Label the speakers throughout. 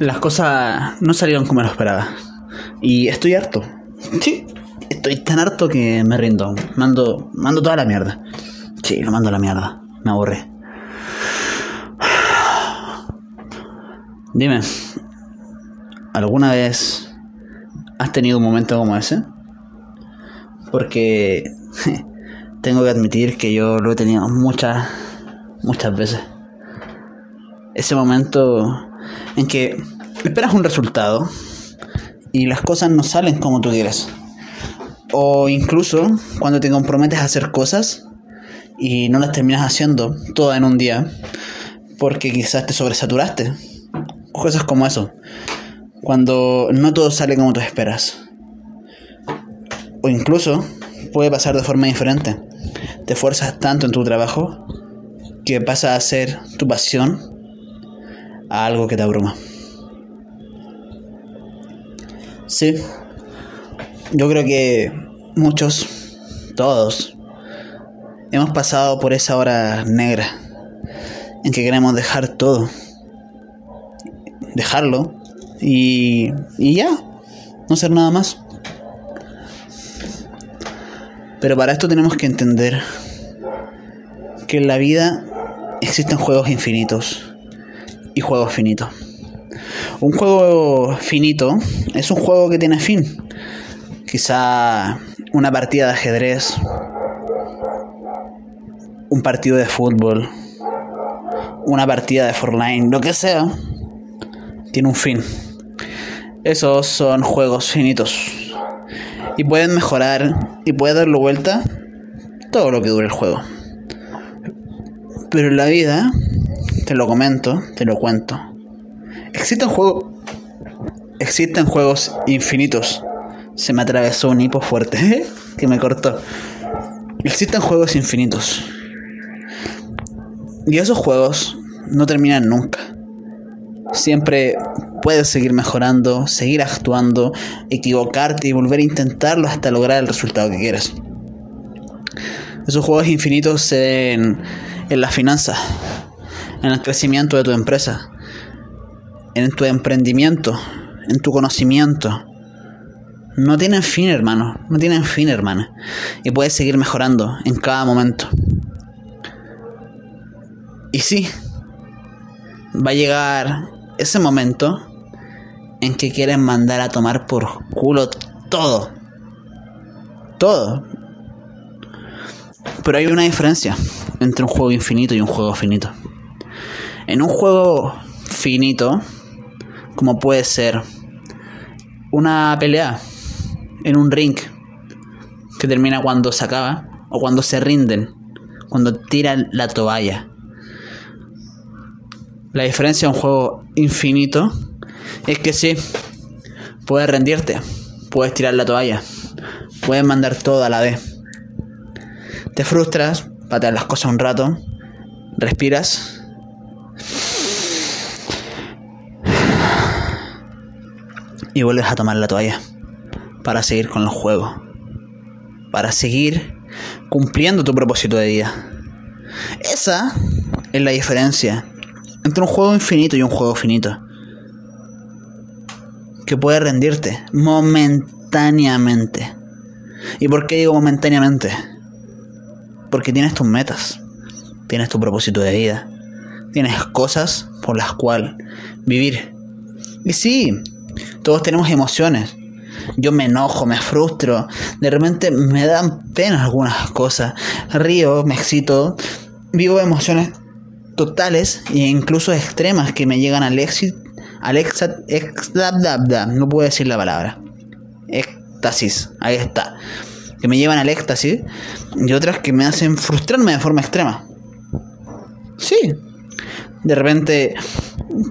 Speaker 1: Las cosas no salieron como lo esperaba. Y estoy harto. Sí, estoy tan harto que me rindo. Mando, mando toda la mierda. Sí, lo mando a la mierda. Me aburre. Dime, ¿alguna vez has tenido un momento como ese? Porque tengo que admitir que yo lo he tenido muchas, muchas veces. Ese momento en que esperas un resultado y las cosas no salen como tú quieres. O incluso cuando te comprometes a hacer cosas y no las terminas haciendo todas en un día porque quizás te sobresaturaste. Cosas como eso. Cuando no todo sale como tú esperas. O incluso puede pasar de forma diferente. Te esfuerzas tanto en tu trabajo que pasa a ser tu pasión algo que te abruma. Sí, yo creo que muchos, todos, hemos pasado por esa hora negra en que queremos dejar todo, dejarlo y, y ya, no hacer nada más. Pero para esto tenemos que entender que en la vida existen juegos infinitos y juegos finitos. Un juego finito es un juego que tiene fin. Quizá una partida de ajedrez, un partido de fútbol, una partida de Fortnite, lo que sea, tiene un fin. Esos son juegos finitos. Y pueden mejorar y puede darle vuelta todo lo que dure el juego. Pero en la vida te lo comento, te lo cuento. Existen juegos. Existen juegos infinitos. Se me atravesó un hipo fuerte que me cortó. Existen juegos infinitos. Y esos juegos no terminan nunca. Siempre puedes seguir mejorando, seguir actuando, equivocarte y volver a intentarlo hasta lograr el resultado que quieres. Esos juegos infinitos ven en las finanzas, en el crecimiento de tu empresa, en tu emprendimiento, en tu conocimiento. No tienen fin, hermano. No tienen fin, hermana. Y puedes seguir mejorando en cada momento. Y sí, va a llegar ese momento en que quieren mandar a tomar por culo todo. Todo. Pero hay una diferencia entre un juego infinito y un juego finito. En un juego finito, como puede ser una pelea en un ring que termina cuando se acaba o cuando se rinden, cuando tiran la toalla. La diferencia de un juego infinito es que sí, puedes rendirte, puedes tirar la toalla, puedes mandar todo a la vez. Te frustras, pateas las cosas un rato, respiras y vuelves a tomar la toalla para seguir con el juego, para seguir cumpliendo tu propósito de vida. Esa es la diferencia entre un juego infinito y un juego finito. Que puede rendirte momentáneamente. ¿Y por qué digo momentáneamente? Porque tienes tus metas, tienes tu propósito de vida, tienes cosas por las cuales vivir. Y sí, todos tenemos emociones. Yo me enojo, me frustro, de repente me dan pena algunas cosas. Río, me excito, vivo emociones totales e incluso extremas que me llegan al éxito. Al no puedo decir la palabra. Éxtasis, ahí está. Que me llevan al éxtasis y otras que me hacen frustrarme de forma extrema. Sí, De repente,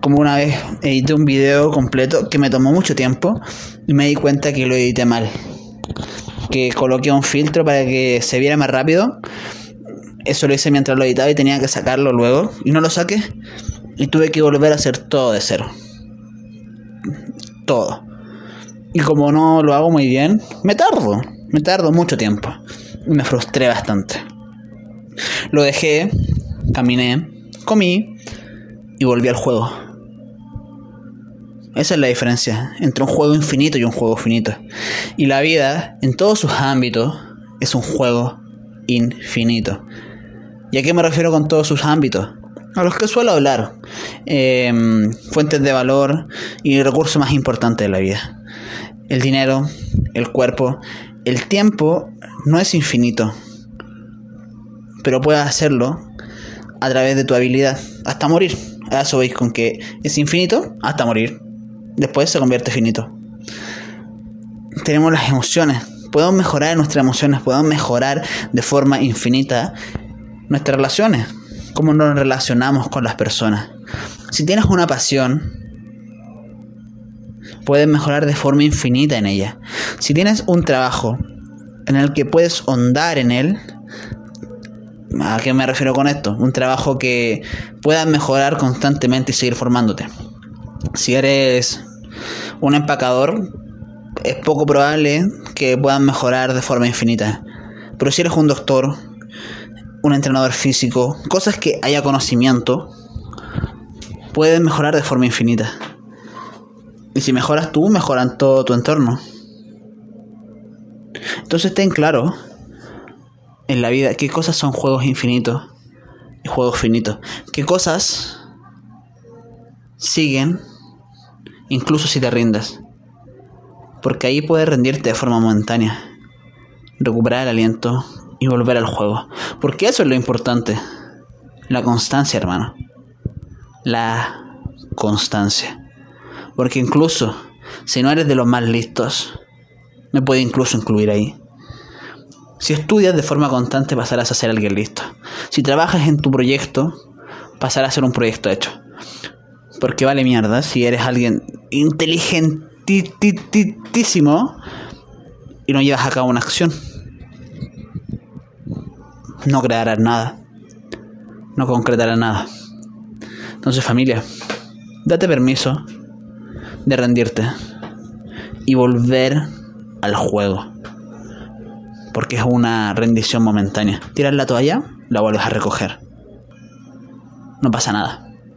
Speaker 1: como una vez edité un video completo que me tomó mucho tiempo y me di cuenta que lo edité mal. Que coloqué un filtro para que se viera más rápido. Eso lo hice mientras lo editaba y tenía que sacarlo luego. Y no lo saqué. Y tuve que volver a hacer todo de cero. Todo. Y como no lo hago muy bien, me tardo. Me tardo mucho tiempo. Y me frustré bastante. Lo dejé, caminé, comí y volví al juego. Esa es la diferencia entre un juego infinito y un juego finito. Y la vida, en todos sus ámbitos, es un juego infinito. ¿Y a qué me refiero con todos sus ámbitos? A los que suelo hablar. Em, fuentes de valor y el recurso más importante de la vida. El dinero, el cuerpo, el tiempo no es infinito. Pero puedes hacerlo a través de tu habilidad. Hasta morir. Eso veis con que es infinito hasta morir después se convierte finito. Tenemos las emociones. Podemos mejorar nuestras emociones, podemos mejorar de forma infinita nuestras relaciones, cómo nos relacionamos con las personas. Si tienes una pasión, puedes mejorar de forma infinita en ella. Si tienes un trabajo en el que puedes hondar en él, ¿a qué me refiero con esto? Un trabajo que puedas mejorar constantemente y seguir formándote. Si eres un empacador, es poco probable que puedan mejorar de forma infinita. Pero si eres un doctor, un entrenador físico, cosas que haya conocimiento, pueden mejorar de forma infinita. Y si mejoras tú, mejoran todo tu entorno. Entonces ten claro en la vida qué cosas son juegos infinitos y juegos finitos. Qué cosas siguen incluso si te rindas. Porque ahí puedes rendirte de forma momentánea, recuperar el aliento y volver al juego. Porque eso es lo importante. La constancia, hermano. La constancia. Porque incluso si no eres de los más listos, me puede incluso incluir ahí. Si estudias de forma constante pasarás a ser alguien listo. Si trabajas en tu proyecto, pasarás a ser un proyecto hecho. Porque vale mierda si eres alguien inteligentísimo y no llevas a cabo una acción. No crearás nada. No concretarás nada. Entonces familia, date permiso de rendirte y volver al juego. Porque es una rendición momentánea. Tiras la toalla, la vuelves a recoger. No pasa nada.